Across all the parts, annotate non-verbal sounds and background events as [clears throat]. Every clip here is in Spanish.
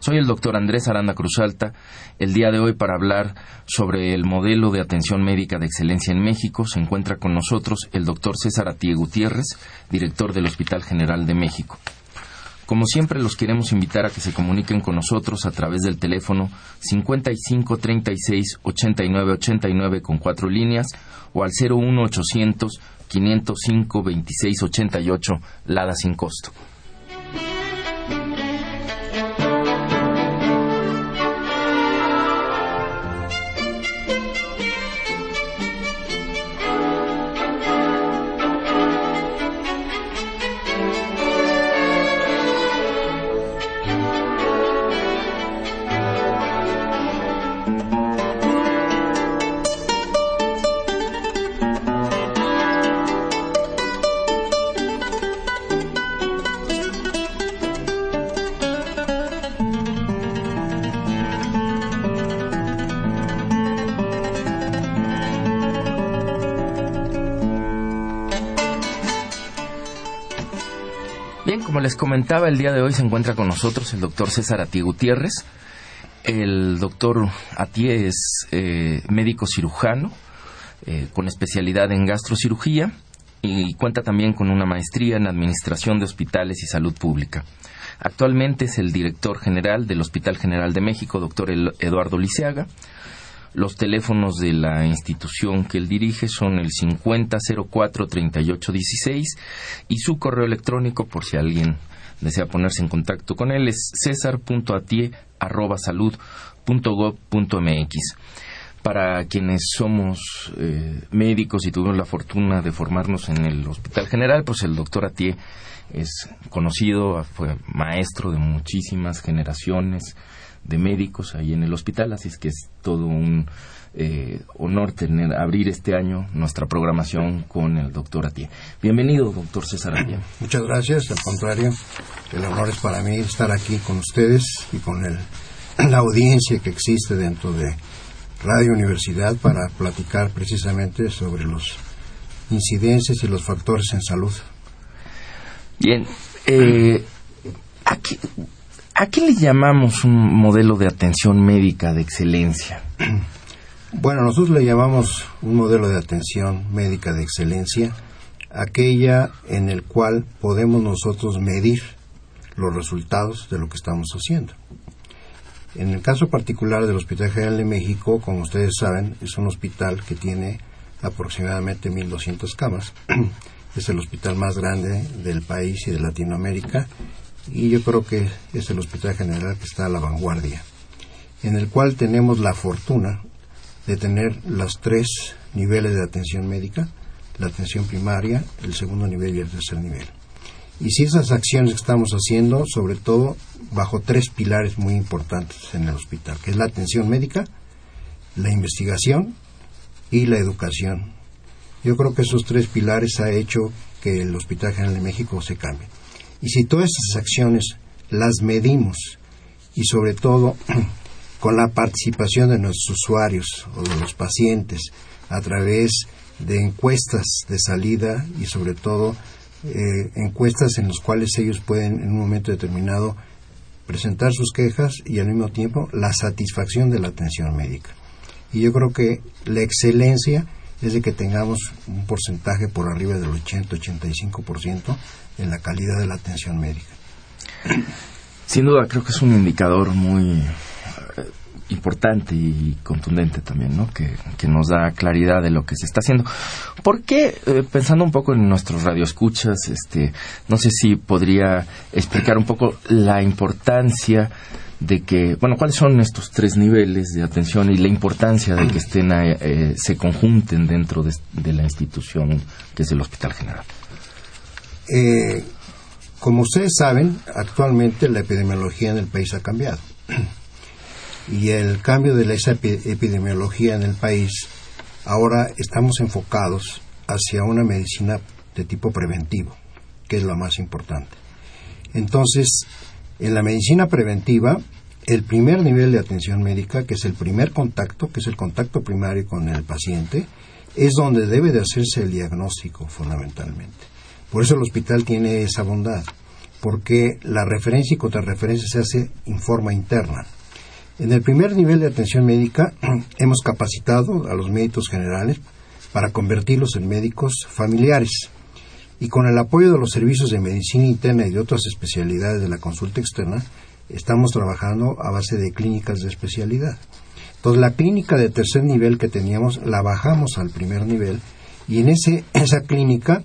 Soy el doctor Andrés Aranda Cruzalta, el día de hoy para hablar sobre el modelo de atención médica de excelencia en México. Se encuentra con nosotros el doctor César Atie Gutiérrez, director del Hospital General de México. Como siempre, los queremos invitar a que se comuniquen con nosotros a través del teléfono 55 36 89 89 con cuatro líneas o al 01 800 505 26 88 Lada sin costo. Les comentaba, el día de hoy se encuentra con nosotros el doctor César Atié Gutiérrez. El doctor Atié es eh, médico cirujano eh, con especialidad en gastrocirugía y cuenta también con una maestría en Administración de Hospitales y Salud Pública. Actualmente es el director general del Hospital General de México, doctor Eduardo Liceaga. Los teléfonos de la institución que él dirige son el 5004-3816 y su correo electrónico, por si alguien desea ponerse en contacto con él, es cesar.atie.salud.gov.mx. Para quienes somos eh, médicos y tuvimos la fortuna de formarnos en el Hospital General, pues el doctor Atie es conocido, fue maestro de muchísimas generaciones, de médicos ahí en el hospital, así es que es todo un eh, honor tener abrir este año nuestra programación con el doctor Atié. Bienvenido, doctor César Atié. [clears throat] Muchas gracias, al contrario, el honor es para mí estar aquí con ustedes y con el, [clears throat] la audiencia que existe dentro de Radio Universidad para platicar precisamente sobre los incidencias y los factores en salud. Bien, eh, aquí ¿A qué le llamamos un modelo de atención médica de excelencia? [clears throat] Bueno, nosotros le llamamos un modelo de atención médica de excelencia aquella en el cual podemos nosotros medir los resultados de lo que estamos haciendo. En el caso particular del Hospital General de México, como ustedes saben, es un hospital que tiene aproximadamente 1.200 camas. [clears throat] es el hospital más grande del país y de Latinoamérica y yo creo que es el Hospital General que está a la vanguardia, en el cual tenemos la fortuna de tener los tres niveles de atención médica, la atención primaria, el segundo nivel y el tercer nivel. Y si esas acciones que estamos haciendo, sobre todo bajo tres pilares muy importantes en el hospital, que es la atención médica, la investigación y la educación. Yo creo que esos tres pilares ha hecho que el Hospital General de México se cambie. Y si todas esas acciones las medimos y sobre todo [clears throat] con la participación de nuestros usuarios o de los pacientes a través de encuestas de salida y sobre todo eh, encuestas en las cuales ellos pueden en un momento determinado presentar sus quejas y al mismo tiempo la satisfacción de la atención médica. Y yo creo que la excelencia es de que tengamos un porcentaje por arriba del 80-85% en la calidad de la atención médica. Sin duda, creo que es un indicador muy importante y contundente también, ¿no? Que, nos da claridad de lo que se está haciendo. ¿Por qué, eh, pensando un poco en nuestros radioescuchas, este, no sé si podría explicar un poco la importancia de que, bueno, cuáles son estos tres niveles de atención y la importancia de que estén, eh, se conjunten dentro de, la institución que es el Hospital General. Eh, como ustedes saben, actualmente la epidemiología en el país ha cambiado. Y el cambio de la epidemiología en el país, ahora estamos enfocados hacia una medicina de tipo preventivo, que es la más importante. Entonces, en la medicina preventiva, el primer nivel de atención médica, que es el primer contacto, que es el contacto primario con el paciente, es donde debe de hacerse el diagnóstico fundamentalmente. Por eso el hospital tiene esa bondad, porque la referencia y contrarreferencia se hace en forma interna. En el primer nivel de atención médica [clears throat] hemos capacitado a los médicos generales para convertirlos en médicos familiares y con el apoyo de los servicios de medicina interna y de otras especialidades de la consulta externa estamos trabajando a base de clínicas de especialidad. Entonces la clínica de tercer nivel que teníamos la bajamos al primer nivel y en ese, [clears throat] esa clínica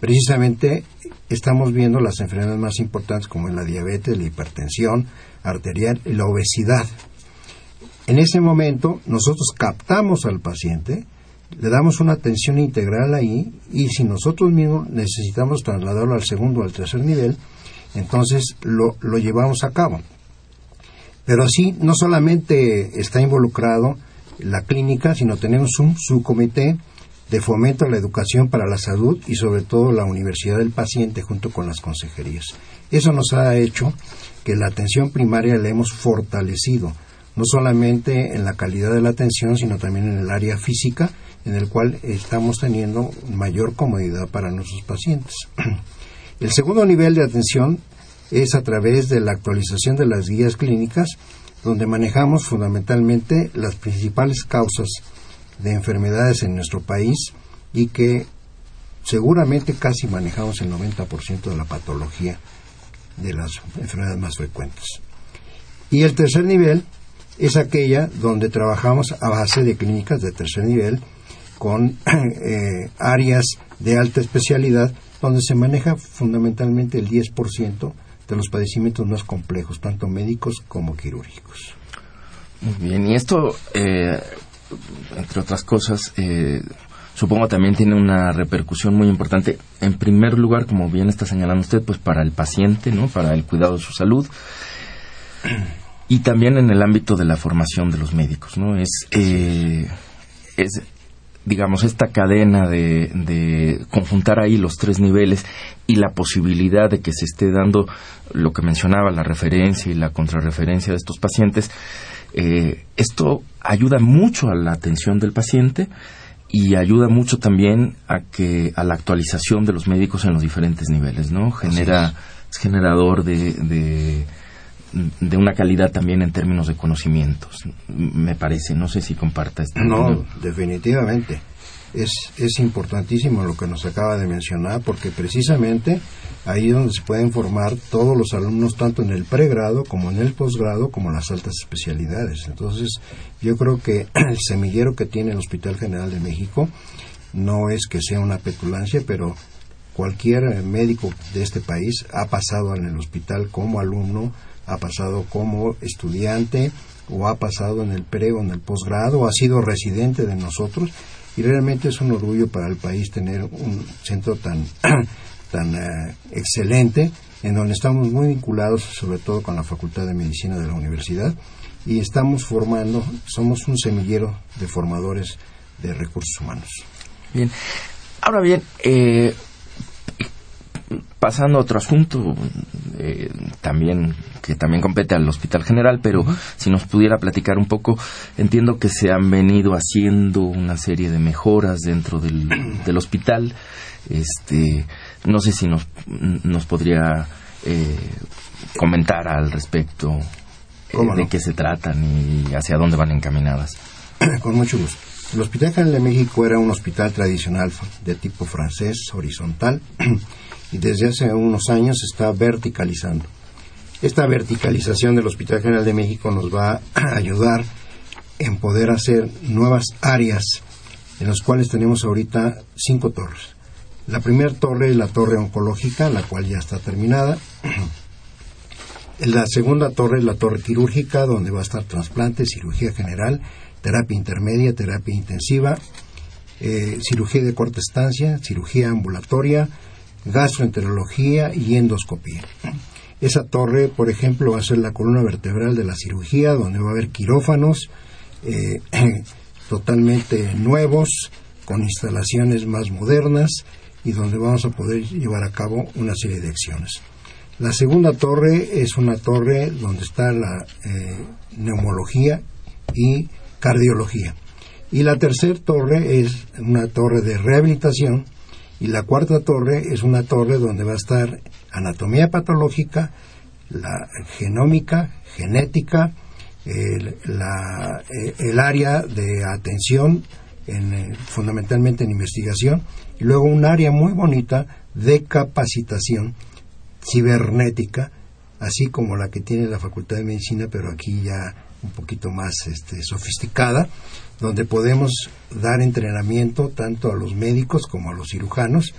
precisamente estamos viendo las enfermedades más importantes como la diabetes, la hipertensión arterial y la obesidad. En ese momento nosotros captamos al paciente, le damos una atención integral ahí y si nosotros mismos necesitamos trasladarlo al segundo o al tercer nivel, entonces lo, lo llevamos a cabo. Pero así no solamente está involucrado la clínica, sino tenemos un subcomité de fomento a la educación para la salud y sobre todo la Universidad del Paciente junto con las consejerías. Eso nos ha hecho que la atención primaria la hemos fortalecido, no solamente en la calidad de la atención, sino también en el área física, en el cual estamos teniendo mayor comodidad para nuestros pacientes. [clears throat] El segundo nivel de atención es a través de la actualización de las guías clínicas, donde manejamos fundamentalmente las principales causas de enfermedades en nuestro país y que seguramente casi manejamos el 90% de la patología de las enfermedades más frecuentes. Y el tercer nivel es aquella donde trabajamos a base de clínicas de tercer nivel con [clears throat] eh, áreas de alta especialidad donde se maneja fundamentalmente el 10% de los padecimientos más complejos, tanto médicos como quirúrgicos. Muy bien, y esto eh, entre otras cosas, eh, supongo también tiene una repercusión muy importante. En primer lugar, como bien está señalando usted, pues para el paciente, ¿no? Para el cuidado de su salud. Y también en el ámbito de la formación de los médicos, ¿no? Es, eh, es digamos, esta cadena de, de, conjuntar ahí los tres niveles y la posibilidad de que se esté dando lo que mencionaba, la referencia y la contrarreferencia de estos pacientes, eh, esto ayuda mucho a la atención del paciente y ayuda mucho también a que a la actualización de los médicos en los diferentes niveles, ¿no? Genera es. generador de, de, de una calidad también en términos de conocimientos, me parece. No sé si comparta esto. No, definitivamente es, es importantísimo lo que nos acaba de mencionar porque precisamente ahí es donde se pueden formar todos los alumnos tanto en el pregrado como en el posgrado como en las altas especialidades. Entonces yo creo que [clears throat] el semillero que tiene el Hospital General de México no es que sea una petulancia, pero cualquier médico de este país ha pasado en el hospital como alumno, ha pasado como estudiante o ha pasado en el pre o en el posgrado, o ha sido residente de nosotros y realmente es un orgullo para el país tener un centro tan, [clears throat] tan eh, excelente en donde estamos muy vinculados sobre todo con la Facultad de Medicina de la Universidad y estamos formando, somos un semillero de formadores de recursos humanos. Bien, ahora bien, eh, pasando a otro asunto, eh, también que también compete al Hospital General, pero si nos pudiera platicar un poco, entiendo que se han venido haciendo una serie de mejoras dentro del, [clears throat] del hospital. Este, no sé si nos, nos podría eh, comentar al respecto eh, de qué se tratan y hacia dónde van encaminadas. [clears throat] Con mucho gusto. El Hospital General de México era un hospital tradicional de tipo francés, horizontal, [clears throat] y desde hace unos años se está verticalizando. Esta verticalización del Hospital General de México nos va a [clears throat] ayudar en poder hacer nuevas áreas en las cuales tenemos ahorita cinco torres. La primera torre es la torre oncológica, la cual ya está terminada. [clears throat] La segunda torre es la torre quirúrgica, donde va a estar trasplante, cirugía general, terapia intermedia, terapia intensiva, eh, cirugía de corta estancia, cirugía ambulatoria, gastroenterología y endoscopía. Esa torre, por ejemplo, va a ser la columna vertebral de la cirugía, donde va a haber quirófanos eh, [clears throat] totalmente nuevos, con instalaciones más modernas y donde vamos a poder llevar a cabo una serie de acciones. La segunda torre es una torre donde está la eh, neumología y cardiología. Y la tercera torre es una torre de rehabilitación y la cuarta torre es una torre donde va a estar anatomía patológica, la genómica, genética, el, eh, área de atención, eh, fundamentalmente en investigación, y luego un área muy bonita de capacitación cibernética, así como la que tiene la Facultad de Medicina, pero aquí ya un poquito más este, sofisticada, donde podemos dar entrenamiento tanto a los médicos como a los cirujanos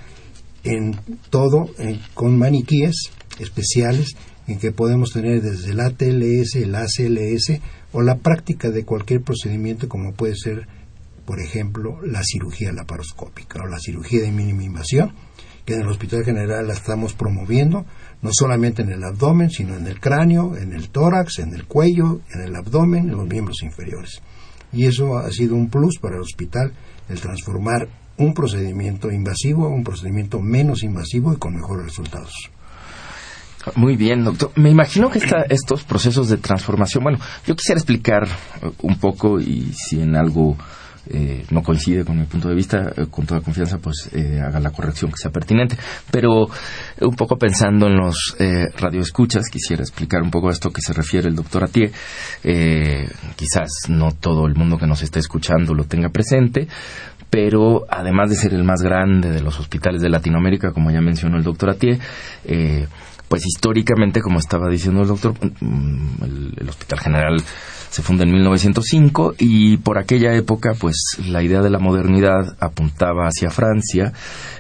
en todo con maniquíes especiales en que podemos tener desde el ATLS, el ACLS o la práctica de cualquier procedimiento como puede ser, por ejemplo, la cirugía laparoscópica o la cirugía de mínima invasión, que en el Hospital General la estamos promoviendo, no solamente en el abdomen, sino en el cráneo, en el tórax, en el cuello, en el abdomen, en los miembros inferiores. Y eso ha sido un plus para el hospital, el transformar un procedimiento invasivo a un procedimiento menos invasivo y con mejores resultados. Muy bien, doctor. Me imagino que estos procesos de transformación, bueno, yo quisiera explicar un poco y si en algo eh, no coincide con mi punto de vista, eh, con toda confianza, pues eh, haga la corrección que sea pertinente. Pero un poco pensando en los radioescuchas, quisiera explicar un poco a esto que se refiere el doctor Atié. quizás no todo el mundo que nos está escuchando lo tenga presente, pero además de ser el más grande de los hospitales de Latinoamérica, como ya mencionó el doctor Atié, pues históricamente, como estaba diciendo el doctor, mm, el Hospital General se funda en 1905 y por aquella época, pues la idea de la modernidad apuntaba hacia Francia,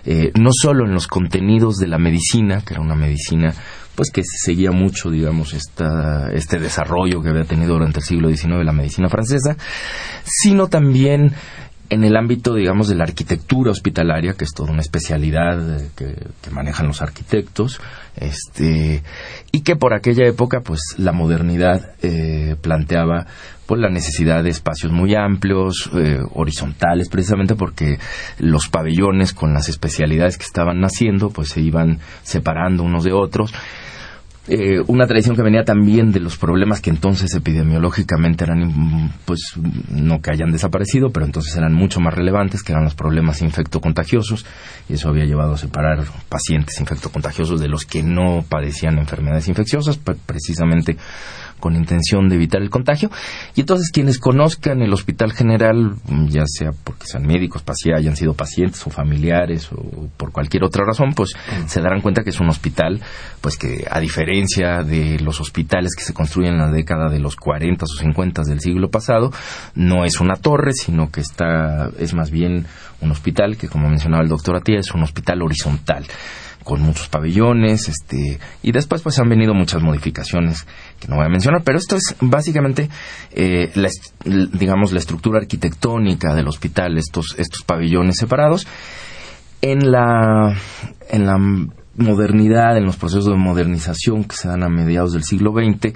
eh, no solo en los contenidos de la medicina, que era una medicina pues que seguía mucho, digamos, esta, este desarrollo que había tenido durante el siglo XIX la medicina francesa, sino también en el ámbito, digamos, de la arquitectura hospitalaria, que es toda una especialidad eh, que, manejan los arquitectos, este, y que por aquella época, pues, la modernidad eh, planteaba pues la necesidad de espacios muy amplios, eh, horizontales, precisamente porque los pabellones con las especialidades que estaban naciendo, pues se iban separando unos de otros eh, una tradición que venía también de los problemas que entonces epidemiológicamente eran, pues, no que hayan desaparecido, pero entonces eran mucho más relevantes, que eran los problemas infectocontagiosos, y eso había llevado a separar pacientes infectocontagiosos de los que no padecían enfermedades infecciosas, precisamente con intención de evitar el contagio. Y entonces quienes conozcan el Hospital General, ya sea porque sean médicos, hayan sido pacientes o familiares o por cualquier otra razón, pues mm. se darán cuenta que es un hospital, pues que a diferencia de los hospitales que se construyen en la década de los 40 o 50 del siglo pasado, no es una torre, sino que está, es más bien un hospital que, como mencionaba el doctor Atía, es un hospital horizontal con muchos pabellones, este, y después pues han venido muchas modificaciones que no voy a mencionar, pero esto es básicamente, eh, la, digamos, la estructura arquitectónica del hospital, estos, estos pabellones separados. En la, en la modernidad, en los procesos de modernización que se dan a mediados del siglo XX,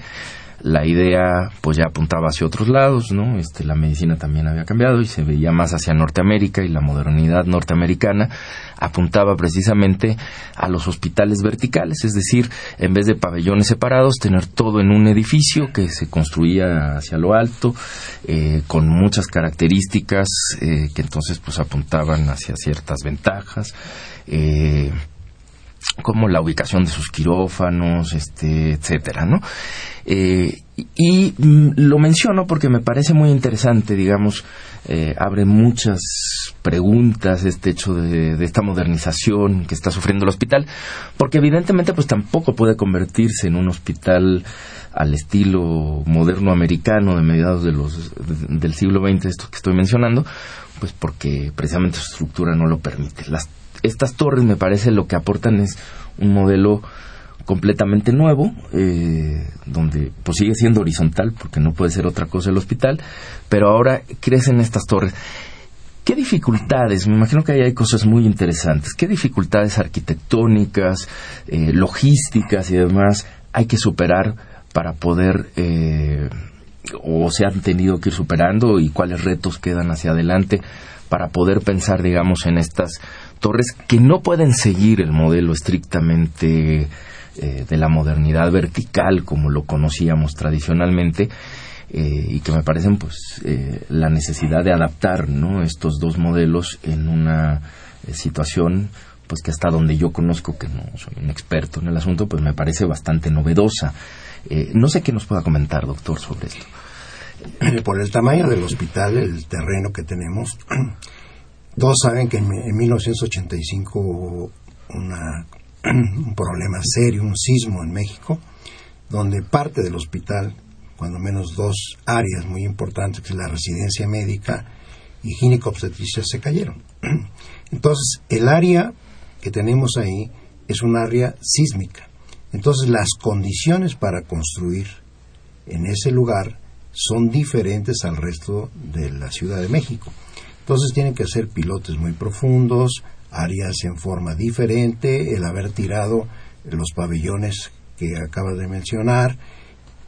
la idea pues ya apuntaba hacia otros lados, ¿no? Este, la medicina también había cambiado y se veía más hacia Norteamérica y la modernidad norteamericana apuntaba precisamente a los hospitales verticales, es decir, en vez de pabellones separados, tener todo en un edificio que se construía hacia lo alto, eh, con muchas características eh, que entonces pues apuntaban hacia ciertas ventajas. Eh, como la ubicación de sus quirófanos, este, etcétera, ¿no? Eh, y mm, lo menciono porque me parece muy interesante, digamos, eh, abre muchas preguntas este hecho de, de, esta modernización que está sufriendo el hospital, porque evidentemente pues tampoco puede convertirse en un hospital al estilo moderno americano de mediados de los, del siglo XX, esto que estoy mencionando, pues porque precisamente su estructura no lo permite. Estas torres me parece lo que aportan es un modelo completamente nuevo, eh, donde pues sigue siendo horizontal, porque no puede ser otra cosa el hospital, pero ahora crecen estas torres. ¿Qué dificultades? Me imagino que ahí hay cosas muy interesantes. ¿Qué dificultades arquitectónicas, eh, logísticas y demás hay que superar para poder eh, o se han tenido que ir superando y cuáles retos quedan hacia adelante para poder pensar, digamos, en estas torres que no pueden seguir el modelo estrictamente eh, de la modernidad vertical como lo conocíamos tradicionalmente eh, y que me parecen pues eh, la necesidad de adaptar ¿no? estos dos modelos en una situación pues que hasta donde yo conozco que no soy un experto en el asunto pues me parece bastante novedosa no sé qué nos pueda comentar doctor sobre esto por el tamaño del hospital el terreno que tenemos todos saben que en, en 1985 hubo una [clears throat] un problema serio, un sismo en México, donde parte del hospital, cuando menos dos áreas muy importantes, que es la residencia médica y gineco-obstetricia, se cayeron. [clears throat] Entonces, el área que tenemos ahí es un área sísmica. Entonces, las condiciones para construir en ese lugar son diferentes al resto de la Ciudad de México. Entonces, tienen que ser pilotes muy profundos, áreas en forma diferente, el haber tirado los pabellones que acabas de mencionar,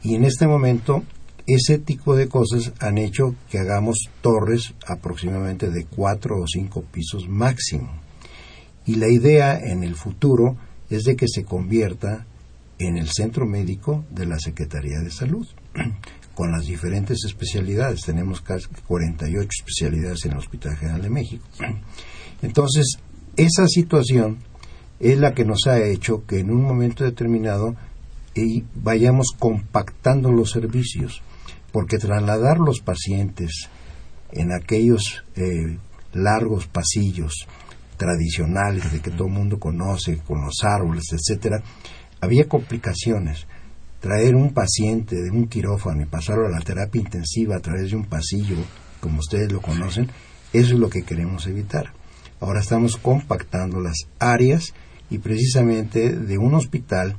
y en este momento ese tipo de cosas han hecho que hagamos torres aproximadamente de cuatro o cinco pisos máximo. Y la idea en el futuro es de que se convierta en el centro médico de la Secretaría de Salud, [clears throat] con las diferentes especialidades. Tenemos casi 48 especialidades en el Hospital General de México. Entonces, esa situación es la que nos ha hecho que en un momento determinado vayamos compactando los servicios, porque trasladar los pacientes en aquellos eh, largos pasillos tradicionales de que todo el mundo conoce, con los árboles, etcétera, había complicaciones. Traer un paciente de un quirófano y pasarlo a la terapia intensiva a través de un pasillo, como ustedes lo conocen, eso es lo que queremos evitar. Ahora estamos compactando las áreas y precisamente de un hospital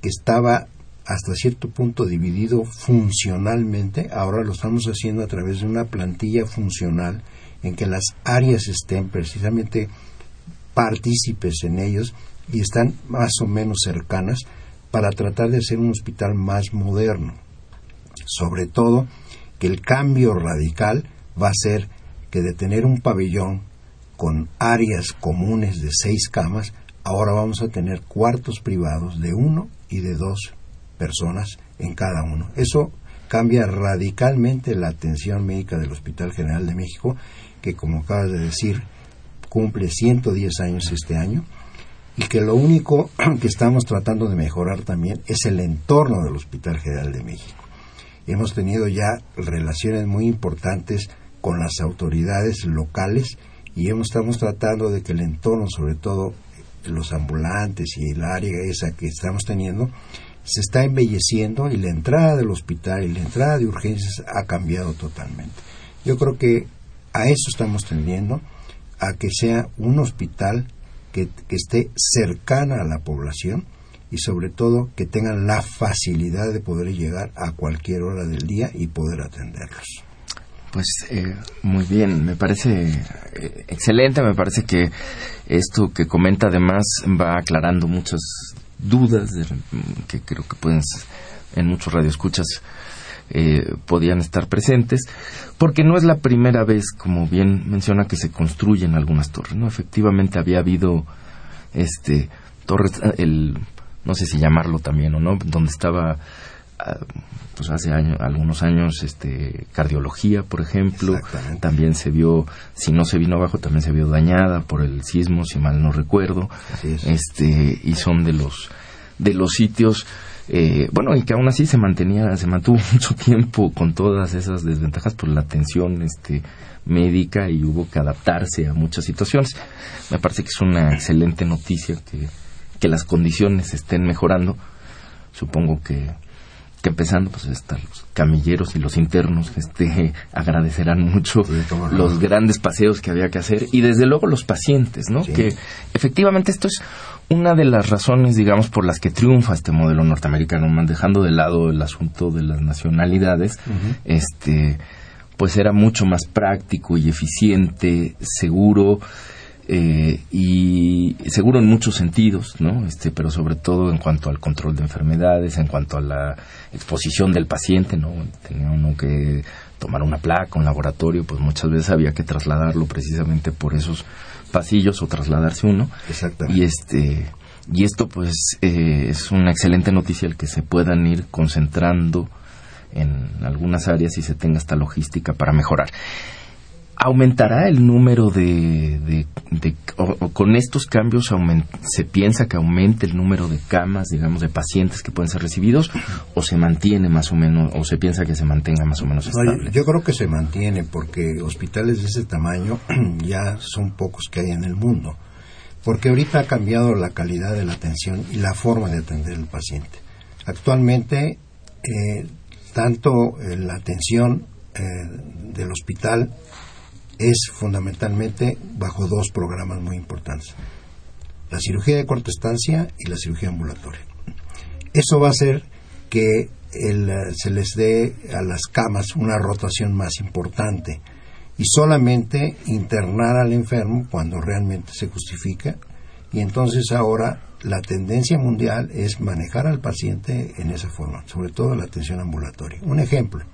que estaba hasta cierto punto dividido funcionalmente, ahora lo estamos haciendo a través de una plantilla funcional en que las áreas estén precisamente partícipes en ellos y están más o menos cercanas para tratar de ser un hospital más moderno. Sobre todo que el cambio radical va a ser que de tener un pabellón con áreas comunes de seis camas, ahora vamos a tener cuartos privados de uno y de dos personas en cada uno. Eso cambia radicalmente la atención médica del Hospital General de México, que como acabas de decir, cumple 110 años este año, y que lo único [clears throat] que estamos tratando de mejorar también es el entorno del Hospital General de México. Hemos tenido ya relaciones muy importantes con las autoridades locales y estamos tratando de que el entorno, sobre todo los ambulantes y el área esa que estamos teniendo, se está embelleciendo y la entrada del hospital y la entrada de urgencias ha cambiado totalmente. Yo creo que a eso estamos tendiendo, a que sea un hospital que, que esté cercana a la población y sobre todo que tengan la facilidad de poder llegar a cualquier hora del día y poder atenderlos. Pues eh, muy bien, me parece eh, excelente, me parece que esto que comenta además va aclarando muchas dudas que creo que pueden en muchos radioescuchas eh, podían estar presentes, porque no es la primera vez, como bien menciona, que se construyen algunas torres, ¿no? Efectivamente había habido este torres, el, no sé si llamarlo también o no, donde estaba pues hace algunos años este cardiología por ejemplo. También se vio si no se vino abajo también se vio dañada por el sismo si mal no recuerdo. Este y son de los de los sitios eh, bueno y que aún así se mantenía se mantuvo [laughs] mucho tiempo con todas esas desventajas por la atención este médica y hubo que adaptarse a muchas situaciones. Me parece que es una excelente noticia que que las condiciones estén mejorando. Supongo que que empezando pues están los camilleros y los internos que este [laughs] agradecerán mucho los grandes paseos que había que hacer y desde luego los pacientes no que efectivamente esto es una de las razones digamos por las que triunfa este modelo norteamericano dejando de lado el asunto de las nacionalidades este pues era mucho más práctico y eficiente seguro eh, y seguro en muchos sentidos, ¿no? Este, pero sobre todo en cuanto al control de enfermedades, en cuanto a la exposición del paciente, ¿no? Tenía uno que tomar una placa, un laboratorio, pues muchas veces había que trasladarlo precisamente por esos pasillos o trasladarse uno. Exactamente. Y este y esto pues eh, es una excelente noticia el que se puedan ir concentrando en algunas áreas y se tenga esta logística para mejorar. ¿Aumentará el número de... o, con estos cambios se piensa que aumente el número de camas, digamos, de pacientes que pueden ser recibidos o se mantiene más o menos, o se piensa que se mantenga más o menos estable? yo creo que se mantiene porque hospitales de ese tamaño [clears throat] ya son pocos que hay en el mundo. Porque ahorita ha cambiado la calidad de la atención y la forma de atender al paciente. Actualmente, eh, tanto eh, la atención eh, del hospital es fundamentalmente bajo dos programas muy importantes. La cirugía de corta estancia y la cirugía ambulatoria. Eso va a hacer que se les dé a las camas una rotación más importante y solamente internar al enfermo cuando realmente se justifica y entonces ahora la tendencia mundial es manejar al paciente en esa forma, sobre todo la atención ambulatoria. Un ejemplo,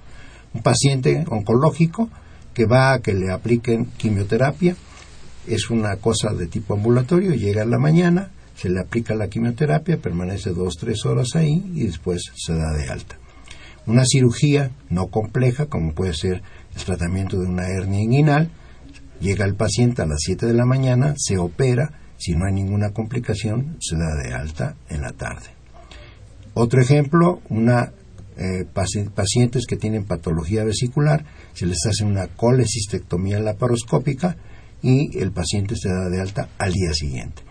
un paciente oncológico que va a que le apliquen quimioterapia. Es una cosa de tipo ambulatorio, llega en la mañana, se le aplica la quimioterapia, permanece dos, tres horas ahí y después se da de alta. Una cirugía no compleja, como puede ser el tratamiento de una hernia inguinal, llega el paciente a las 7 de la mañana, se opera, si no hay ninguna complicación, se da de alta en la tarde. Otro ejemplo, una eh, pacientes que tienen patología vesicular, se les hace una colecistectomía laparoscópica y el paciente se da de alta al día siguiente.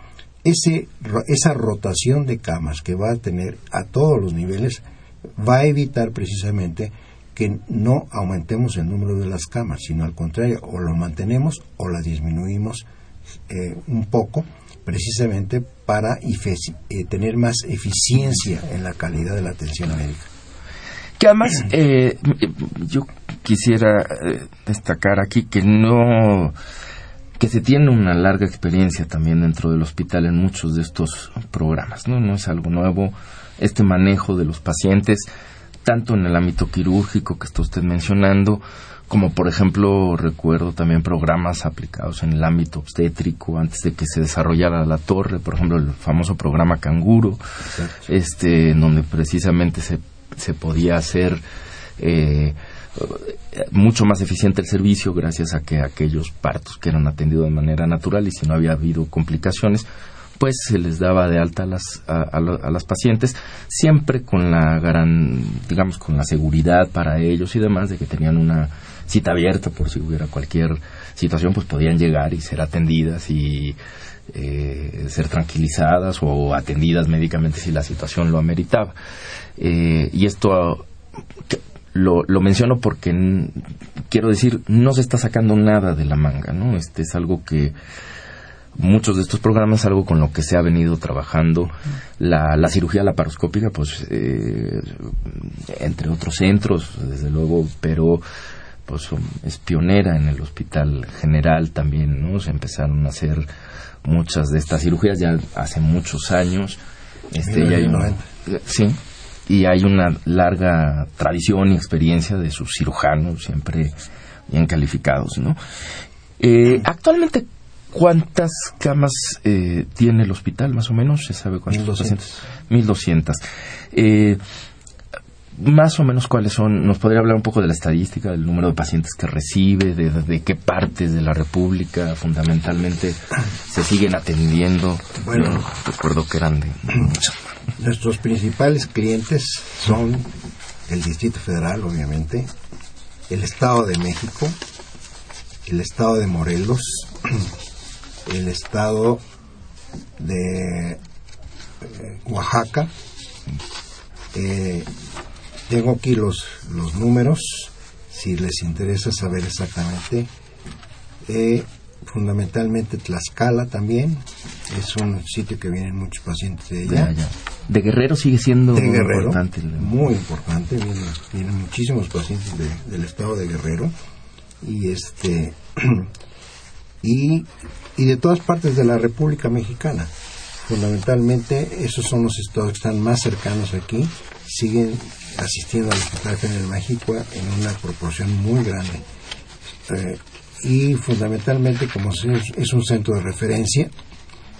Esa rotación de camas que va a tener a todos los niveles va a evitar precisamente que no aumentemos el número de las camas, sino al contrario, o lo mantenemos o la disminuimos eh, un poco, precisamente para eh, tener más eficiencia en la calidad de la atención médica. Que además, eh, yo quisiera eh, destacar aquí que no que se tiene una larga experiencia también dentro del hospital en muchos de estos programas, ¿no? No es algo nuevo este manejo de los pacientes, tanto en el ámbito quirúrgico que está usted mencionando, como por ejemplo recuerdo también programas aplicados en el ámbito obstétrico antes de que se desarrollara la torre, por ejemplo el famoso programa Canguro, este, en donde precisamente se se podía hacer eh, mucho más eficiente el servicio gracias a que aquellos partos que eran atendidos de manera natural y si no había habido complicaciones pues se les daba de alta a las, a, las pacientes, siempre con la gran, digamos, con la seguridad para ellos y demás de que tenían una cita abierta por si hubiera cualquier situación, pues podían llegar y ser atendidas y eh, ser tranquilizadas o atendidas médicamente si la situación lo ameritaba. Eh, y esto lo, lo, menciono porque quiero decir, no se está sacando nada de la manga, ¿no? Este es algo que muchos de estos programas, algo con lo que se ha venido trabajando. La, la cirugía laparoscópica, pues, eh, entre otros centros, desde luego, pero pues es pionera en el hospital general también, ¿no? Se empezaron a hacer muchas de estas cirugías ya hace muchos años. Este, y hay sí, y hay una larga tradición y experiencia de sus cirujanos siempre bien calificados, ¿no? Eh, actualmente, ¿cuántas camas eh, tiene el hospital, más o menos? ¿Se sabe cuántos 1200. pacientes? 1200. Eh, más o menos cuáles son, nos podría hablar un poco de la estadística, del número de pacientes que recibe, de, qué partes de la República fundamentalmente se siguen atendiendo. Bueno, recuerdo que eran de [clears throat] Nuestros principales clientes son el Distrito Federal, obviamente, el Estado de México, el Estado de Morelos, [clears throat] el Estado de eh, Oaxaca, eh, tengo aquí los, los números, si les interesa saber exactamente. Eh, fundamentalmente Tlaxcala también, es un sitio que vienen muchos pacientes de allá. De Guerrero sigue siendo importante. Muy importante, vienen, muchísimos pacientes del estado de Guerrero y este [clears throat] y, y de todas partes de la República Mexicana. Fundamentalmente esos son los estados que están más cercanos aquí, siguen asistiendo al Hospital General México en una proporción muy grande. Eh, y fundamentalmente, como es un centro de referencia,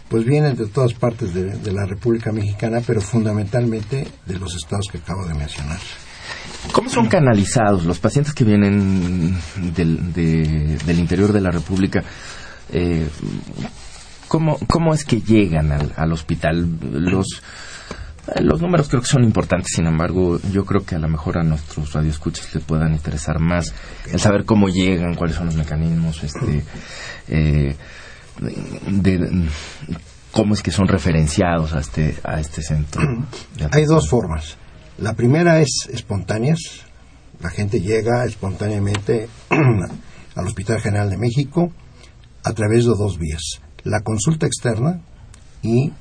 pues vienen de todas partes de, la República Mexicana, pero fundamentalmente de los estados que acabo de mencionar. ¿Cómo son canalizados los pacientes que vienen del, del interior de la República? Eh, ¿cómo, ¿Cómo es que llegan al, al hospital? Los los números creo que son importantes, sin embargo, yo creo que a lo mejor a nuestros radioescuchas les puedan interesar más el saber cómo llegan, cuáles son los mecanismos, este, eh, de, cómo es que son referenciados a este, a este centro. Hay dos formas. La primera es espontáneas. La gente llega espontáneamente [clears throat] al Hospital General de México a través de dos vías. La consulta externa y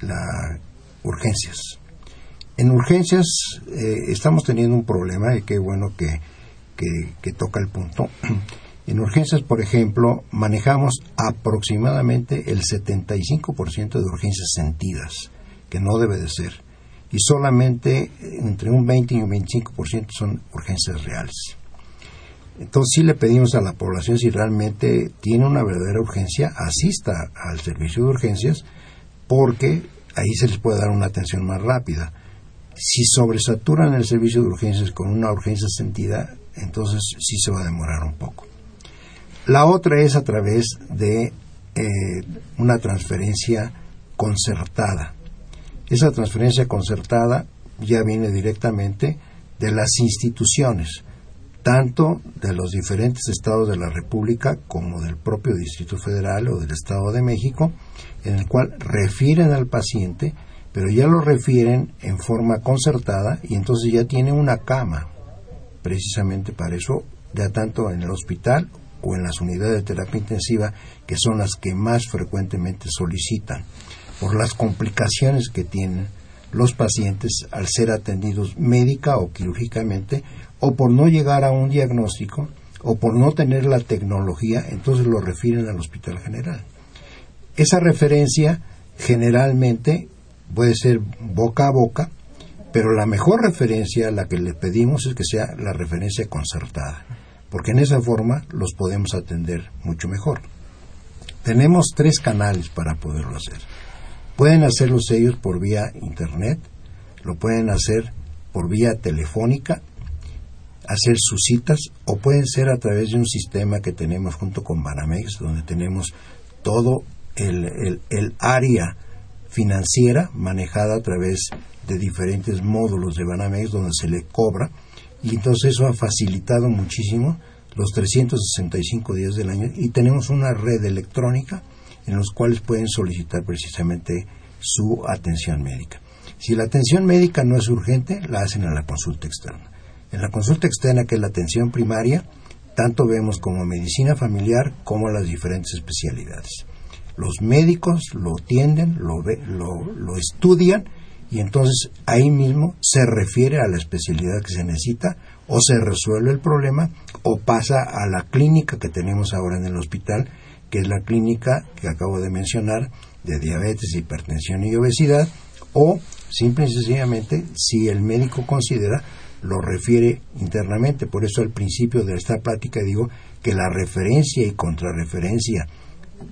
la urgencias. En urgencias eh, estamos teniendo un problema y qué bueno que, que, toca el punto. [clears throat] En urgencias, por ejemplo, manejamos aproximadamente el 75% de urgencias sentidas, que no debe de ser, y solamente entre un 20 y un 25% son urgencias reales. Entonces sí le pedimos a la población si realmente tiene una verdadera urgencia, asista al servicio de urgencias, porque ahí se les puede dar una atención más rápida. Si sobresaturan el servicio de urgencias con una urgencia sentida, entonces sí se va a demorar un poco. La otra es a través de eh, una transferencia concertada. Esa transferencia concertada ya viene directamente de las instituciones, tanto de los diferentes estados de la República como del propio Distrito Federal o del Estado de México, en el cual refieren al paciente, pero ya lo refieren en forma concertada y entonces ya tiene una cama, precisamente para eso, ya tanto en el hospital o en las unidades de terapia intensiva, que son las que más frecuentemente solicitan, por las complicaciones que tienen los pacientes al ser atendidos médica o quirúrgicamente, o por no llegar a un diagnóstico, o por no tener la tecnología, entonces lo refieren al hospital general. Esa referencia generalmente puede ser boca a boca, pero la mejor referencia, la que le pedimos, es que sea la referencia concertada, porque en esa forma los podemos atender mucho mejor. Tenemos tres canales para poderlo hacer. Pueden hacerlos ellos por vía internet, lo pueden hacer por vía telefónica, hacer sus citas, o pueden ser a través de un sistema que tenemos junto con Banamex, donde tenemos todo el, el, área financiera manejada a través de diferentes módulos de Banamex donde se le cobra y entonces eso ha facilitado muchísimo los 365 días del año y tenemos una red electrónica en los cuales pueden solicitar precisamente su atención médica. Si la atención médica no es urgente, la hacen a la consulta externa. En la consulta externa, que es la atención primaria, tanto vemos como medicina familiar como las diferentes especialidades. Los médicos lo atienden, lo, lo, estudian y entonces ahí mismo se refiere a la especialidad que se necesita o se resuelve el problema o pasa a la clínica que tenemos ahora en el hospital, que es la clínica que acabo de mencionar de diabetes, hipertensión y obesidad, o simple y sencillamente, si el médico considera, lo refiere internamente. Por eso al principio de esta plática digo que la referencia y contrarreferencia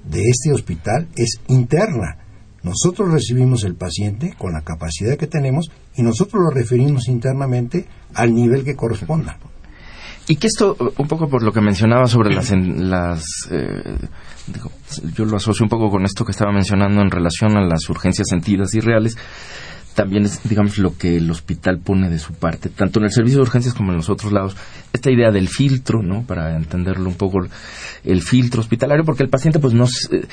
de este hospital es interna, Nosotros recibimos el paciente con la capacidad que tenemos y nosotros lo referimos internamente al nivel que corresponda. Y que esto, un poco por lo que mencionaba sobre las... las eh, yo lo asocio un poco con esto que estaba mencionando en relación a las urgencias sentidas y reales, también es, digamos, lo que el hospital pone de su parte, tanto en el servicio de urgencias como en los otros lados. Esta idea del filtro, ¿no? Para entenderlo un poco, el filtro hospitalario, porque el paciente, pues, no, eh,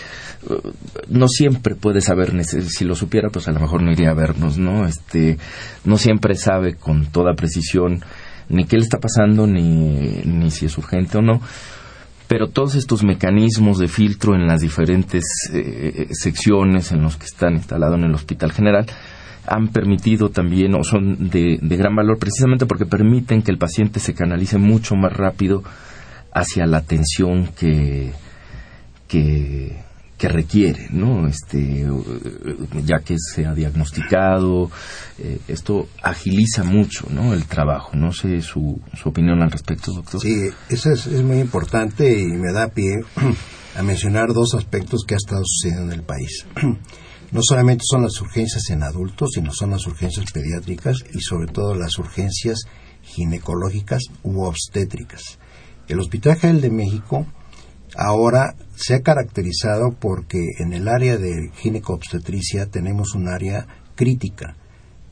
no siempre puede saber, si lo supiera, pues a lo mejor no iría a vernos, ¿no? Este, no siempre sabe con toda precisión ni qué le está pasando, ni, ni si es urgente o no pero todos estos mecanismos de filtro en las diferentes eh, secciones en los que están instalados en el Hospital General han permitido también o son de, gran valor precisamente porque permiten que el paciente se canalice mucho más rápido hacia la atención que, que, requiere, ¿no? Este, ya que se ha diagnosticado, eh, esto agiliza mucho, ¿no? El trabajo. No sé su, su opinión al respecto, doctor. Sí, eso es, es muy importante y me da pie [clears throat] a mencionar dos aspectos que ha estado sucediendo en el país. [clears throat] no solamente son las urgencias en adultos, sino son las urgencias pediátricas y sobre todo las urgencias ginecológicas u obstétricas. El Hospital General de México ahora se ha caracterizado porque en el área de gineco-obstetricia tenemos un área crítica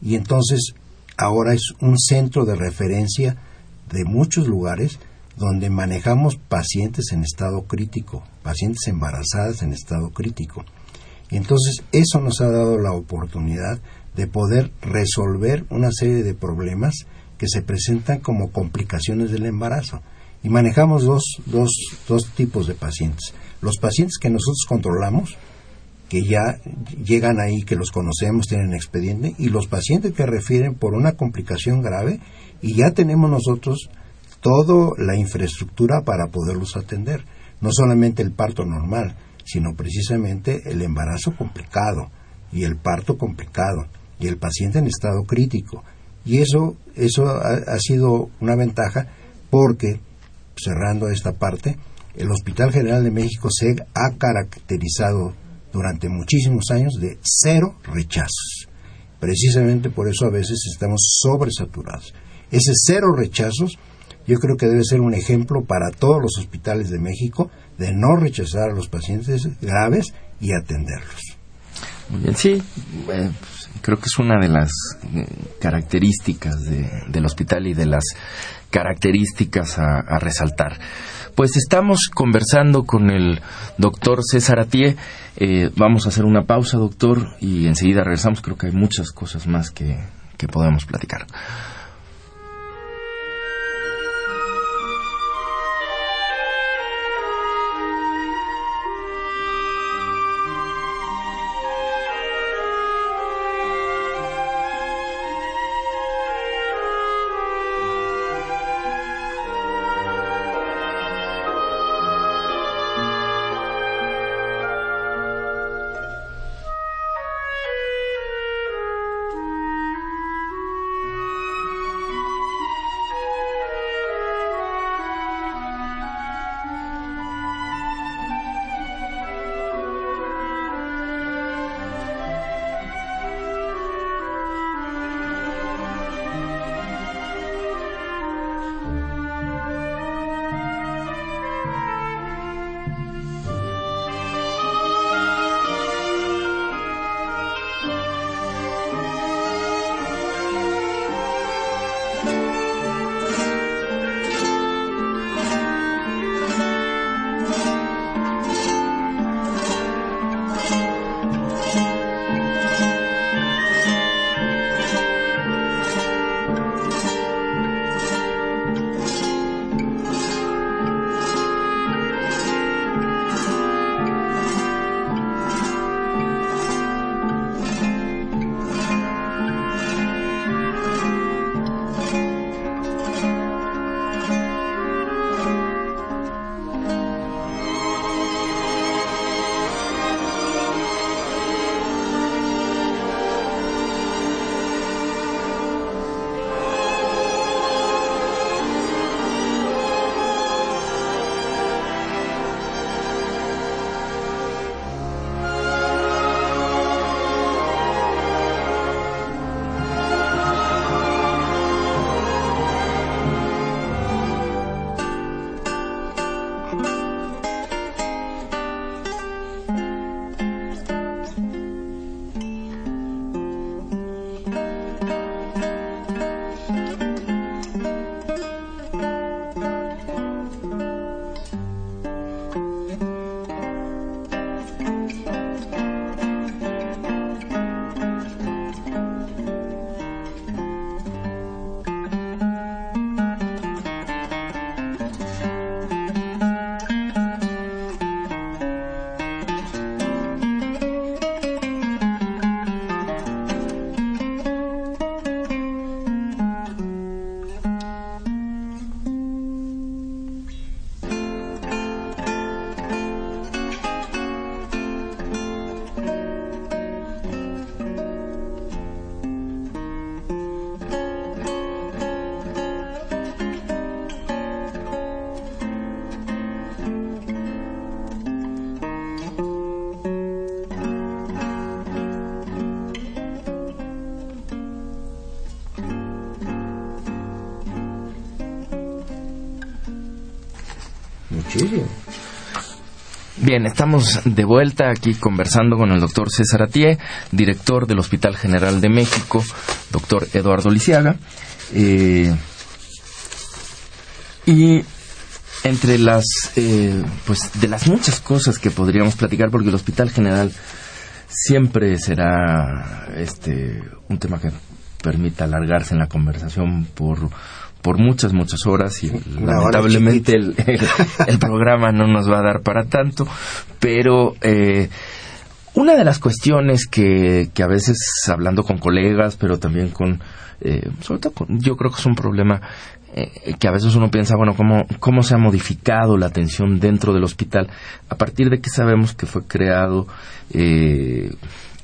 y entonces ahora es un centro de referencia de muchos lugares donde manejamos pacientes en estado crítico, pacientes embarazadas en estado crítico. Entonces eso nos ha dado la oportunidad de poder resolver una serie de problemas que se presentan como complicaciones del embarazo. Y manejamos dos, dos, dos tipos de pacientes. Los pacientes que nosotros controlamos, que ya llegan ahí, que los conocemos, tienen expediente, y los pacientes que refieren por una complicación grave y ya tenemos nosotros toda la infraestructura para poderlos atender. No solamente el parto normal, sino precisamente el embarazo complicado y el parto complicado y el paciente en estado crítico. Y eso, eso ha, sido una ventaja porque, cerrando esta parte, el Hospital General de México se ha caracterizado durante muchísimos años de cero rechazos. Precisamente por eso a veces estamos sobresaturados. Ese cero rechazos yo creo que debe ser un ejemplo para todos los hospitales de México de no rechazar a los pacientes graves y atenderlos. Muy bien, sí, eh, creo que es una de las eh, características del hospital y de las características a, resaltar. Pues estamos conversando con el doctor César Atié. Eh, vamos a hacer una pausa, doctor, y enseguida regresamos. Creo que hay muchas cosas más que, que podemos platicar. Bien, estamos de vuelta aquí conversando con el doctor César Atié, director del Hospital General de México, doctor Eduardo Lisiaga. Eh, y entre las, eh, pues de las muchas cosas que podríamos platicar, porque el Hospital General siempre será este un tema que permita alargarse en la conversación por por muchas, muchas horas y lamentablemente el, el, programa no nos va a dar para tanto, pero eh, una de las cuestiones que, que a veces hablando con colegas, pero también con, eh, sobre todo con, yo creo que es un problema eh, que a veces uno piensa, bueno, ¿cómo, cómo se ha modificado la atención dentro del hospital a partir de que sabemos que fue creado eh,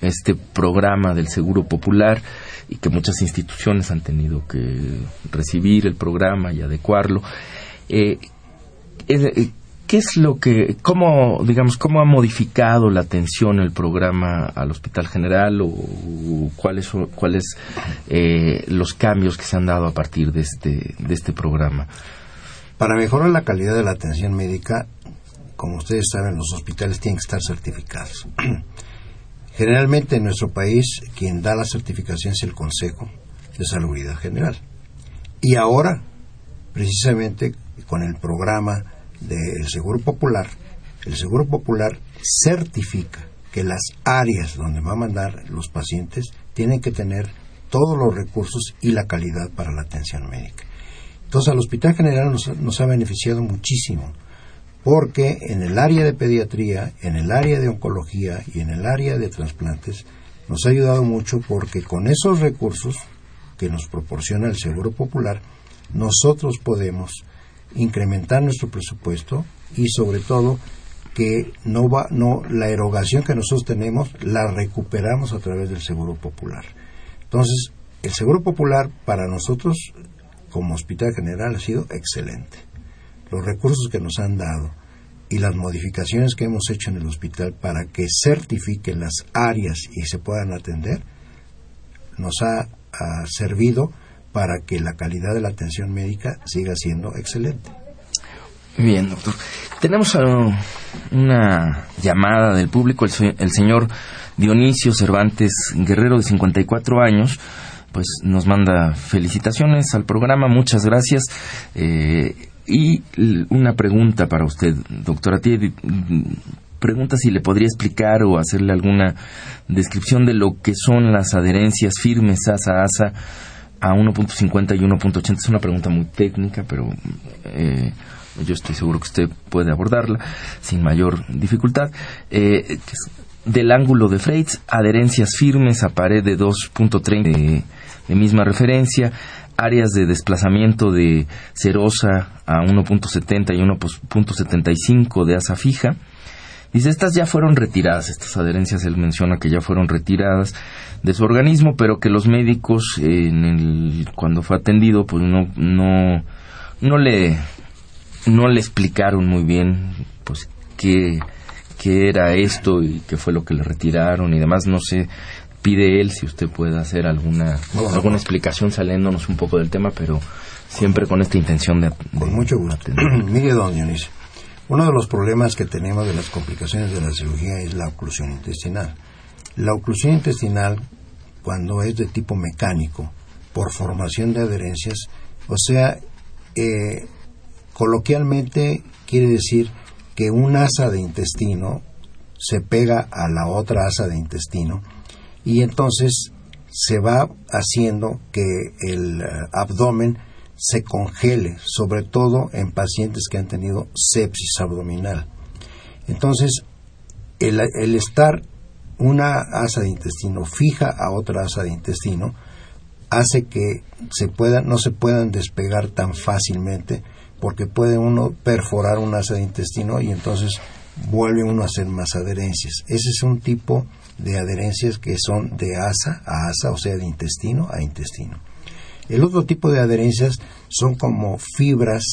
este programa del Seguro Popular y que muchas instituciones han tenido que recibir el programa y adecuarlo. Eh, eh, ¿Qué es lo que, cómo, digamos, cómo ha modificado la atención el programa al Hospital General o, cuáles son, cuáles eh, los cambios que se han dado a partir de este, de este programa? Para mejorar la calidad de la atención médica, como ustedes saben, los hospitales tienen que estar certificados. [clears throat] Generalmente en nuestro país quien da la certificación es el Consejo de Salubridad General. Y ahora, precisamente con el programa del Seguro Popular, el Seguro Popular certifica que las áreas donde va a mandar los pacientes tienen que tener todos los recursos y la calidad para la atención médica. Entonces al Hospital General nos, nos ha beneficiado muchísimo porque en el área de pediatría, en el área de oncología y en el área de trasplantes nos ha ayudado mucho porque con esos recursos que nos proporciona el Seguro Popular, nosotros podemos incrementar nuestro presupuesto y sobre todo que no va no la erogación que nosotros tenemos la recuperamos a través del Seguro Popular. Entonces, el Seguro Popular para nosotros como Hospital General ha sido excelente los recursos que nos han dado y las modificaciones que hemos hecho en el hospital para que certifiquen las áreas y se puedan atender, nos ha, servido para que la calidad de la atención médica siga siendo excelente. Bien, doctor. Tenemos una llamada del público, el, señor Dionisio Cervantes Guerrero, de 54 años, pues nos manda felicitaciones al programa, muchas gracias. Eh, y una pregunta para usted, doctora Tiedi. Pregunta si le podría explicar o hacerle alguna descripción de lo que son las adherencias firmes ASA-ASA a 1.50 y 1.80. Es una pregunta muy técnica, pero eh, yo estoy seguro que usted puede abordarla sin mayor dificultad. Eh, del ángulo de Freitz, adherencias firmes a pared de 2.30 de misma referencia, áreas de desplazamiento de cerosa a 1.70 y 1.75 de asa fija. Dice, estas ya fueron retiradas, estas adherencias él menciona que ya fueron retiradas de su organismo, pero que los médicos en el, cuando fue atendido pues no, no, no le, no le explicaron muy bien pues qué, qué era esto y qué fue lo que le retiraron y demás, no sé pide él si usted puede hacer alguna alguna explicación saliéndonos un poco del tema, pero siempre con esta intención de... con mucho gusto. [clears throat] Mire, don Dionisio, uno de los problemas que tenemos de las complicaciones de la cirugía es la oclusión intestinal. La oclusión intestinal, cuando es de tipo mecánico, por formación de adherencias, o sea, eh, coloquialmente quiere decir que un asa de intestino se pega a la otra asa de intestino y entonces se va haciendo que el eh, abdomen se congele, sobre todo en pacientes que han tenido sepsis abdominal. Entonces, el, el estar una asa de intestino fija a otra asa de intestino hace que se pueda, no se puedan despegar tan fácilmente porque puede uno perforar un asa de intestino y entonces vuelve uno a hacer más adherencias. Ese es un tipo de adherencias que son de asa a asa, o sea, de intestino a intestino. El otro tipo de adherencias son como fibras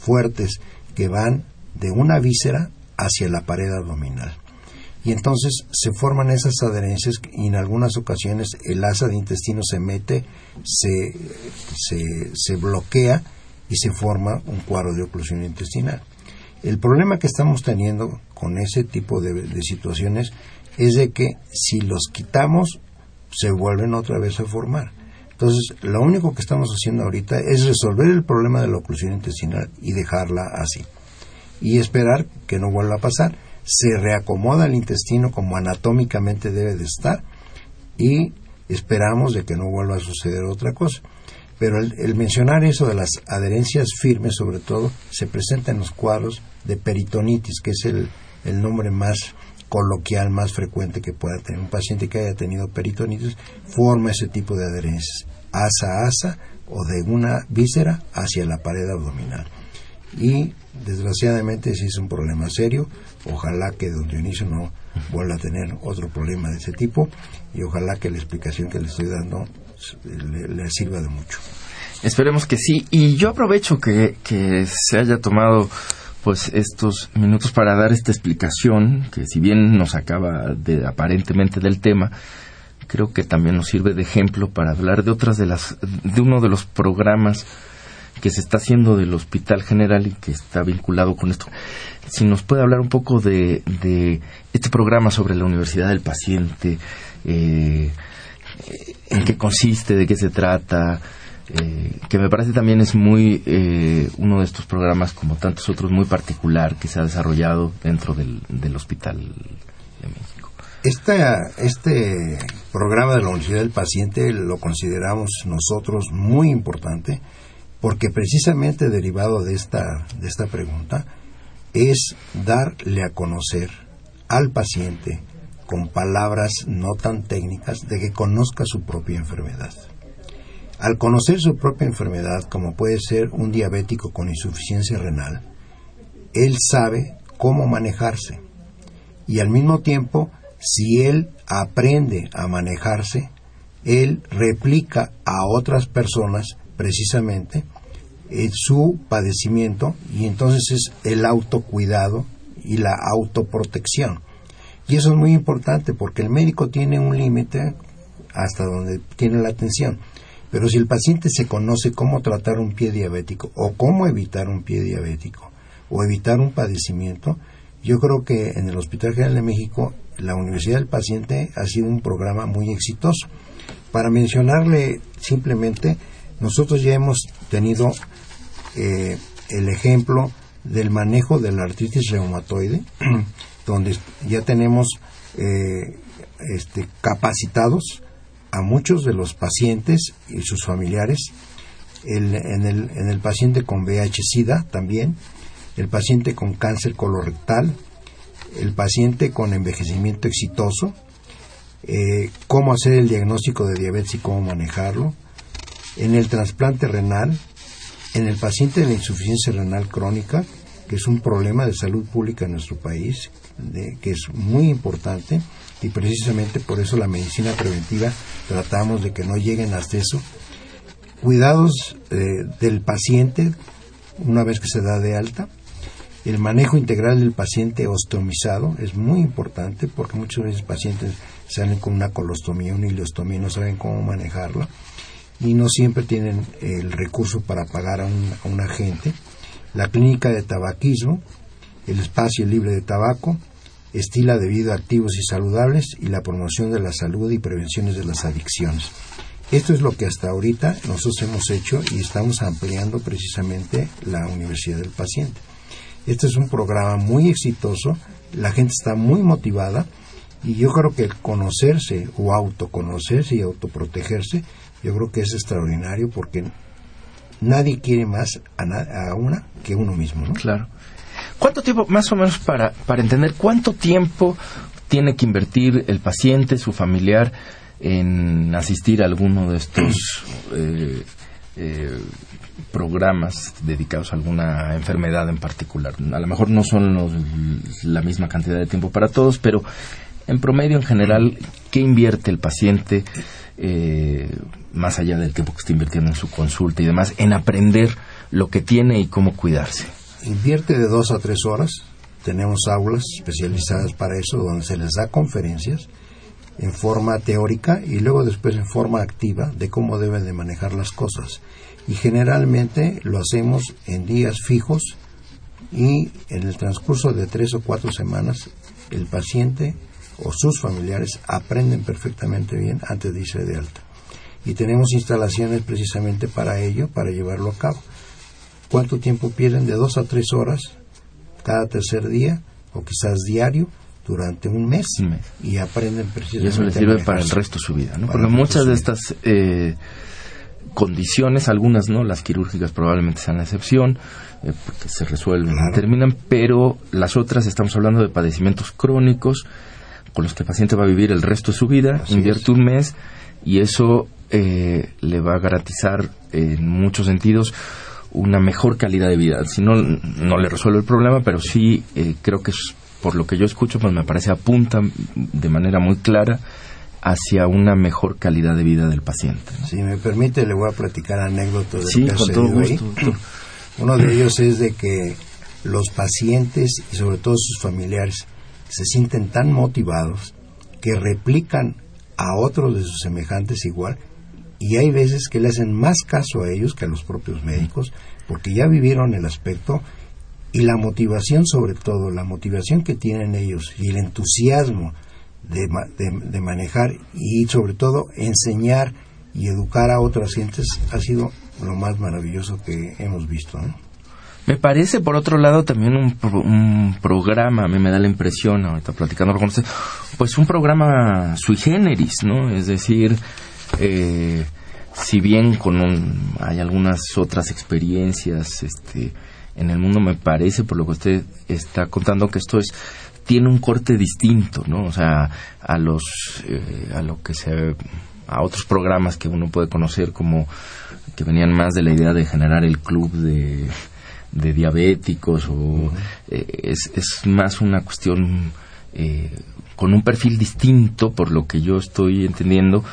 fuertes que van de una víscera hacia la pared abdominal. Y entonces se forman esas adherencias y en algunas ocasiones el asa de intestino se mete, se, se, se bloquea y se forma un cuadro de oclusión intestinal. El problema que estamos teniendo con ese tipo de, situaciones es de que si los quitamos, se vuelven otra vez a formar. Entonces, lo único que estamos haciendo ahorita es resolver el problema de la oclusión intestinal y dejarla así. Y esperar que no vuelva a pasar. Se reacomoda el intestino como anatómicamente debe de estar y esperamos de que no vuelva a suceder otra cosa. Pero el, mencionar eso de las adherencias firmes, sobre todo, se presenta en los cuadros de peritonitis, que es el, el nombre más coloquial, más frecuente que pueda tener. Un paciente que haya tenido peritonitis forma ese tipo de adherencias, asa asa o de una víscera hacia la pared abdominal. Y desgraciadamente sí es un problema serio. Ojalá que don Dionisio no vuelva a tener otro problema de ese tipo y ojalá que la explicación que le estoy dando le, sirva de mucho. Esperemos que sí. Y yo aprovecho que se haya tomado pues estos minutos para dar esta explicación que si bien nos acaba de aparentemente del tema creo que también nos sirve de ejemplo para hablar de otras de las de uno de los programas que se está haciendo del Hospital General y que está vinculado con esto. Si nos puede hablar un poco de, de este programa sobre la Universidad del Paciente, eh, en qué consiste, de qué se trata, eh, que me parece también es muy eh, uno de estos programas como tantos otros muy particular que se ha desarrollado dentro del, del Hospital de México. este programa de la Universidad del Paciente lo consideramos nosotros muy importante porque precisamente derivado de esta, de esta pregunta es darle a conocer al paciente con palabras no tan técnicas de que conozca su propia enfermedad. Al conocer su propia enfermedad, como puede ser un diabético con insuficiencia renal, él sabe cómo manejarse. Y al mismo tiempo, si él aprende a manejarse, él replica a otras personas precisamente eh, su padecimiento y entonces es el autocuidado y la autoprotección. Y eso es muy importante porque el médico tiene un límite hasta donde tiene la atención. Pero si el paciente se conoce cómo tratar un pie diabético o cómo evitar un pie diabético o evitar un padecimiento, yo creo que en el Hospital General de México la Universidad del Paciente ha sido un programa muy exitoso. Para mencionarle simplemente, nosotros ya hemos tenido eh, el ejemplo del manejo de la artritis reumatoide, [clears throat] donde ya tenemos eh, este, capacitados a muchos de los pacientes y sus familiares, en, el, en el paciente con VIH-Sida también, el paciente con cáncer colorectal, el paciente con envejecimiento exitoso, eh, cómo hacer el diagnóstico de diabetes y cómo manejarlo, en el trasplante renal, en el paciente de la insuficiencia renal crónica, que es un problema de salud pública en nuestro país, que es muy importante y precisamente por eso la medicina preventiva tratamos de que no lleguen hasta eso. Cuidados eh, del paciente una vez que se da de alta. El manejo integral del paciente ostomizado es muy importante porque muchas veces pacientes salen con una colostomía, una ileostomía no saben cómo manejarlo y no siempre tienen el recurso para pagar a un, a un agente. La clínica de tabaquismo, el espacio libre de tabaco, estilo de vida activos y saludables y la promoción de la salud y prevenciones de las adicciones. Esto es lo que hasta ahorita nosotros hemos hecho y estamos ampliando precisamente la Universidad del Paciente. Este es un programa muy exitoso, la gente está muy motivada y yo creo que el conocerse o autoconocerse y autoprotegerse, yo creo que es extraordinario porque nadie quiere más a, a una que uno mismo, ¿no? Claro. ¿Cuánto tiempo, más o menos, para, para entender cuánto tiempo tiene que invertir el paciente, su familiar, en asistir a alguno de estos [clears throat] eh, eh, programas dedicados a alguna enfermedad en particular? A lo mejor no son la misma cantidad de tiempo para todos, pero en promedio, en general, ¿qué invierte el paciente? Eh, más allá del tiempo que está invirtiendo en su consulta y demás, en aprender lo que tiene y cómo cuidarse invierte de dos a tres horas. Tenemos aulas especializadas para eso, donde se les da conferencias en forma teórica y luego después en forma activa de cómo deben de manejar las cosas. Y generalmente lo hacemos en días fijos y en el transcurso de tres o cuatro semanas el paciente o sus familiares aprenden perfectamente bien antes de irse de alta. Y tenemos instalaciones precisamente para ello, para llevarlo a cabo. ¿Cuánto tiempo pierden? De dos a tres horas cada tercer día o quizás diario durante un mes, y aprenden precisamente. Y eso les sirve para el resto de su vida, ¿no? Porque muchas de estas eh, condiciones, algunas no, las quirúrgicas probablemente sean la excepción, eh, porque se resuelven, terminan, pero las otras estamos hablando de padecimientos crónicos con los que el paciente va a vivir el resto de su vida, invierte un mes y eso eh, le va a garantizar en muchos sentidos una mejor calidad de vida. Si no, no le resuelve el problema, pero sí eh, creo que es, por lo que yo escucho, pues me parece apunta de manera muy clara hacia una mejor calidad de vida del paciente. Si me permite, le voy a platicar anécdotas sí, con todo gusto, [clears throat] Uno de ellos es de que los pacientes y sobre todo sus familiares se sienten tan motivados que replican a otros de sus semejantes igual y hay veces que le hacen más caso a ellos que a los propios médicos porque ya vivieron el aspecto y la motivación sobre todo, la motivación que tienen ellos y el entusiasmo de, de, manejar y sobre todo enseñar y educar a otras gentes ha sido lo más maravilloso que hemos visto. Me parece, por otro lado, también un, un, programa, a mí me da la impresión, ahorita platicando con usted, pues un programa sui generis, ¿no? Es decir, eh, si bien con hay algunas otras experiencias este, en el mundo, me parece, por lo que usted está contando, que esto es tiene un corte distinto, ¿no? O sea, a los eh, a lo que se a otros programas que uno puede conocer como que venían más de la idea de generar el club de, de diabéticos o eh, es, es más una cuestión eh, con un perfil distinto por lo que yo estoy entendiendo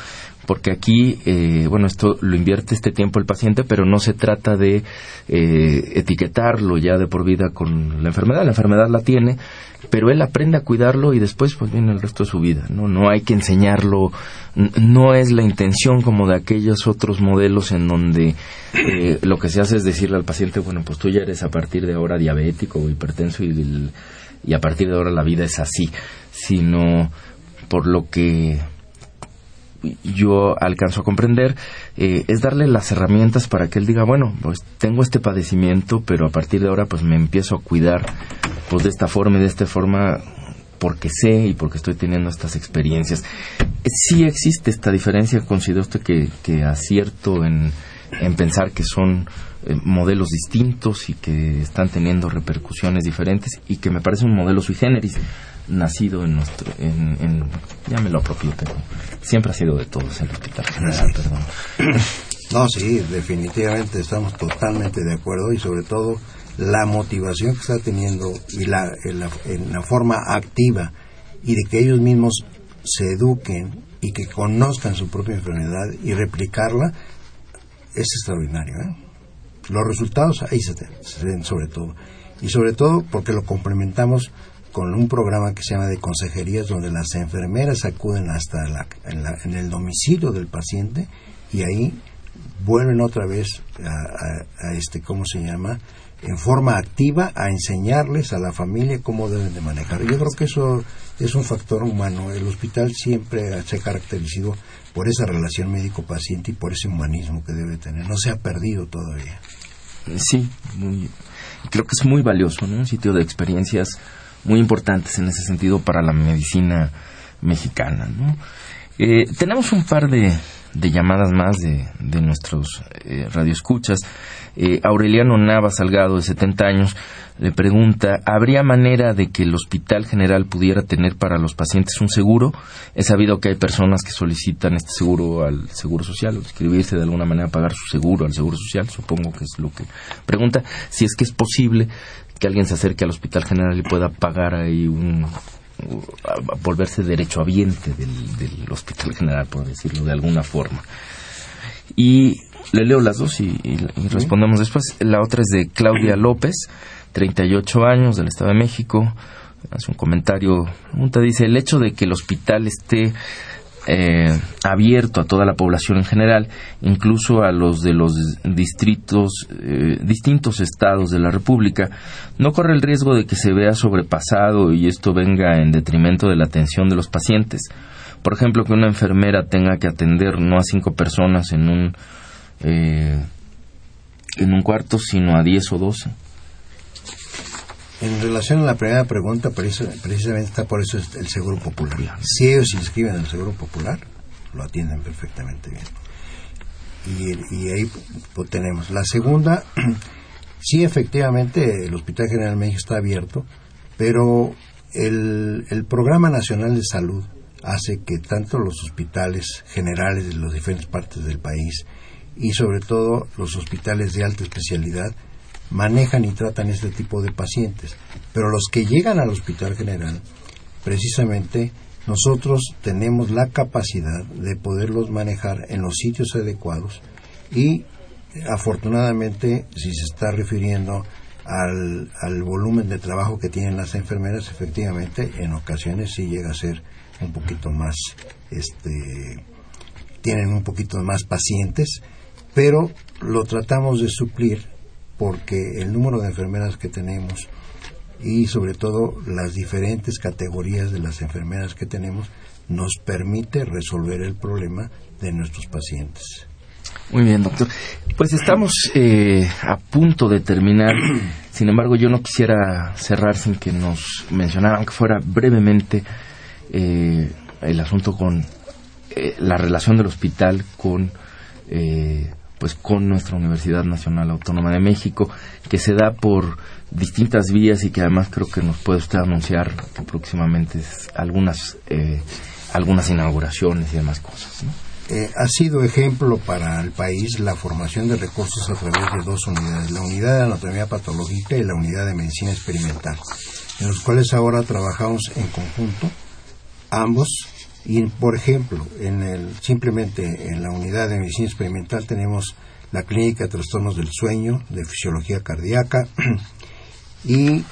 porque aquí, eh, bueno, esto lo invierte este tiempo el paciente, pero no se trata de eh, etiquetarlo ya de por vida con la enfermedad. La enfermedad la tiene, pero él aprende a cuidarlo y después pues viene el resto de su vida. No, no hay que enseñarlo, no es la intención como de aquellos otros modelos en donde eh, lo que se hace es decirle al paciente, bueno, pues tú ya eres a partir de ahora diabético o hipertenso y, y a partir de ahora la vida es así, sino por lo que yo alcanzo a comprender eh, es darle las herramientas para que él diga bueno pues tengo este padecimiento pero a partir de ahora pues me empiezo a cuidar pues de esta forma y de esta forma porque sé y porque estoy teniendo estas experiencias sí existe esta diferencia considera usted que, que acierto en, en pensar que son eh, modelos distintos y que están teniendo repercusiones diferentes y que me parece un modelo sui generis nacido en nuestro, en, ya me lo apropié, pero siempre ha sido de todos el hospital general, perdón. [coughs] No, sí, definitivamente estamos totalmente de acuerdo y sobre todo la motivación que está teniendo y la, en la, forma activa y de que ellos mismos se eduquen y que conozcan su propia enfermedad y replicarla es extraordinario. ¿eh? Los resultados ahí se ven sobre todo. Y sobre todo porque lo complementamos con un programa que se llama de consejerías donde las enfermeras acuden hasta en, el domicilio del paciente y ahí vuelven otra vez a, este cómo se llama en forma activa a enseñarles a la familia cómo deben de manejar. Yo creo que eso es un factor humano. El hospital siempre se ha caracterizado por esa relación médico-paciente y por ese humanismo que debe tener. No se ha perdido todavía. Sí, creo que es muy valioso, ¿no? Un sitio de experiencias muy importantes en ese sentido para la medicina mexicana. Eh, tenemos un par de, llamadas más de, de nuestros eh, radioescuchas. Eh, Aureliano Nava Salgado, de 70 años, le pregunta, ¿habría manera de que el Hospital General pudiera tener para los pacientes un seguro? He sabido que hay personas que solicitan este seguro al Seguro Social, o inscribirse de alguna manera a pagar su seguro al Seguro Social, supongo que es lo que pregunta, si es que es posible que alguien se acerque al Hospital General y pueda pagar ahí un volverse derechohabiente del, del Hospital General, por decirlo de alguna forma. Y le leo las dos y, respondemos después. La otra es de Claudia [clears throat] López, 38 años, del Estado de México. Hace un comentario, pregunta, dice, el hecho de que el hospital esté eh, abierto a toda la población en general, incluso a los de los distritos, eh, distintos estados de la República, no corre el riesgo de que se vea sobrepasado y esto venga en detrimento de la atención de los pacientes. Por ejemplo, que una enfermera tenga que atender no a cinco personas en un, eh, en un cuarto, sino a diez o doce. En relación a la primera pregunta, precisamente está por eso el Seguro Popular. Si ellos se inscriben en el Seguro Popular, lo atienden perfectamente bien. Y, ahí lo tenemos. La segunda, [clears throat] sí, efectivamente, el Hospital General México está abierto, pero el, el Programa Nacional de Salud hace que tanto los hospitales generales de las diferentes partes del país y sobre todo los hospitales de alta especialidad manejan y tratan este tipo de pacientes. Pero los que llegan al hospital general, precisamente nosotros tenemos la capacidad de poderlos manejar en los sitios adecuados y afortunadamente si se está refiriendo al, volumen de trabajo que tienen las enfermeras, efectivamente en ocasiones sí llega a ser un poquito más, este, tienen un poquito más pacientes, pero lo tratamos de suplir porque el número de enfermeras que tenemos y sobre todo las diferentes categorías de las enfermeras que tenemos nos permite resolver el problema de nuestros pacientes. Muy bien, doctor. Pues estamos eh, a punto de terminar. [clears throat] Sin embargo, yo no quisiera cerrar sin que nos mencionara, aunque fuera brevemente, eh, el asunto con eh, la relación del hospital con eh, pues con nuestra Universidad Nacional Autónoma de México, que se da por distintas vías y que además creo que nos puede usted anunciar que próximamente algunas eh, algunas inauguraciones y demás cosas. ha sido ejemplo para el país la formación de recursos a través de dos unidades, la unidad de anatomía patológica y la unidad de medicina experimental, en los cuales ahora trabajamos en conjunto ambos y por ejemplo en el simplemente en la unidad de medicina experimental tenemos la clínica de trastornos del sueño de fisiología cardíaca [clears throat] y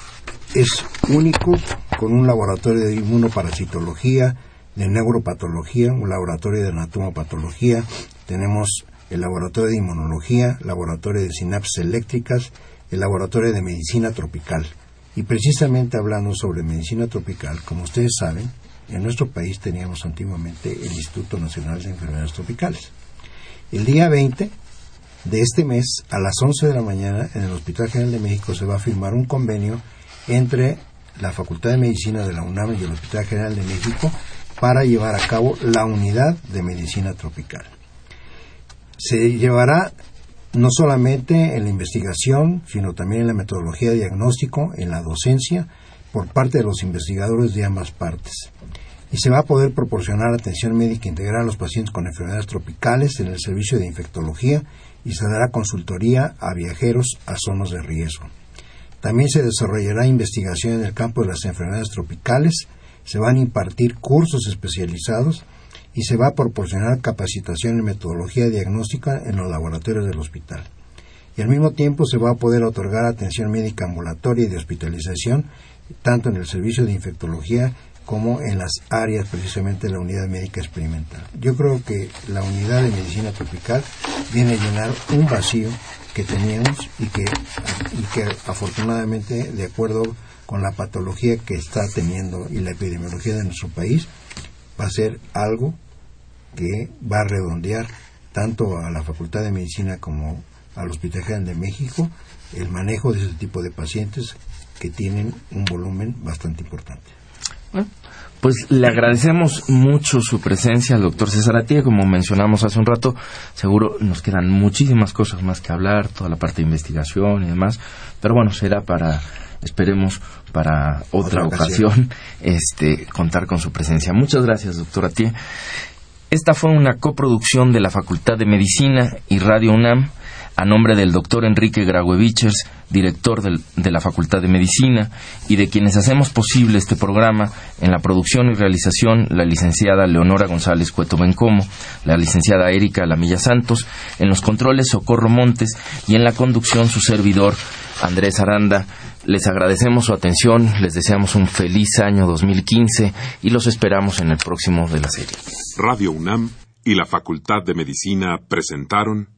es único con un laboratorio de inmunoparasitología de neuropatología un laboratorio de anatomopatología tenemos el laboratorio de inmunología laboratorio de sinapsis eléctricas el laboratorio de medicina tropical. Y precisamente hablando sobre medicina tropical como ustedes saben en nuestro país teníamos antiguamente el Instituto Nacional de Enfermedades Tropicales. El día 20 de este mes, a las 11 de la mañana, en el Hospital General de México se va a firmar un convenio entre la Facultad de Medicina de la UNAM y el Hospital General de México para llevar a cabo la unidad de medicina tropical. Se llevará no solamente en la investigación, sino también en la metodología de diagnóstico, en la docencia, por parte de los investigadores de ambas partes y se va a poder proporcionar atención médica integral a los pacientes con enfermedades tropicales en el servicio de infectología y se dará consultoría a viajeros a zonas de riesgo. También se desarrollará investigación en el campo de las enfermedades tropicales, se van a impartir cursos especializados y se va a proporcionar capacitación en metodología diagnóstica en los laboratorios del hospital. Y al mismo tiempo se va a poder otorgar atención médica ambulatoria y de hospitalización tanto en el servicio de infectología como en las áreas precisamente de la unidad médica experimental. Yo creo que la unidad de medicina tropical viene a llenar un vacío que teníamos y que, y que afortunadamente, de acuerdo con la patología que está teniendo y la epidemiología de nuestro país, va a ser algo que va a redondear tanto a la Facultad de Medicina como al Hospital General de México el manejo de ese tipo de pacientes que tienen un volumen bastante importante. Pues le agradecemos mucho su presencia al doctor César Atía, como mencionamos hace un rato, seguro nos quedan muchísimas cosas más que hablar, toda la parte de investigación y demás, pero bueno, será para, esperemos, para otra, ocasión, este, contar con su presencia. Muchas gracias, doctor Atía. Esta fue una coproducción de la Facultad de Medicina y Radio UNAM a nombre del doctor Enrique Gragoevichers, director del, de la Facultad de Medicina, y de quienes hacemos posible este programa en la producción y realización, la licenciada Leonora González Cueto Bencomo, la licenciada Erika Lamilla Santos, en los controles Socorro Montes y en la conducción su servidor Andrés Aranda. Les agradecemos su atención, les deseamos un feliz año 2015 y los esperamos en el próximo de la serie. Radio UNAM y la Facultad de Medicina presentaron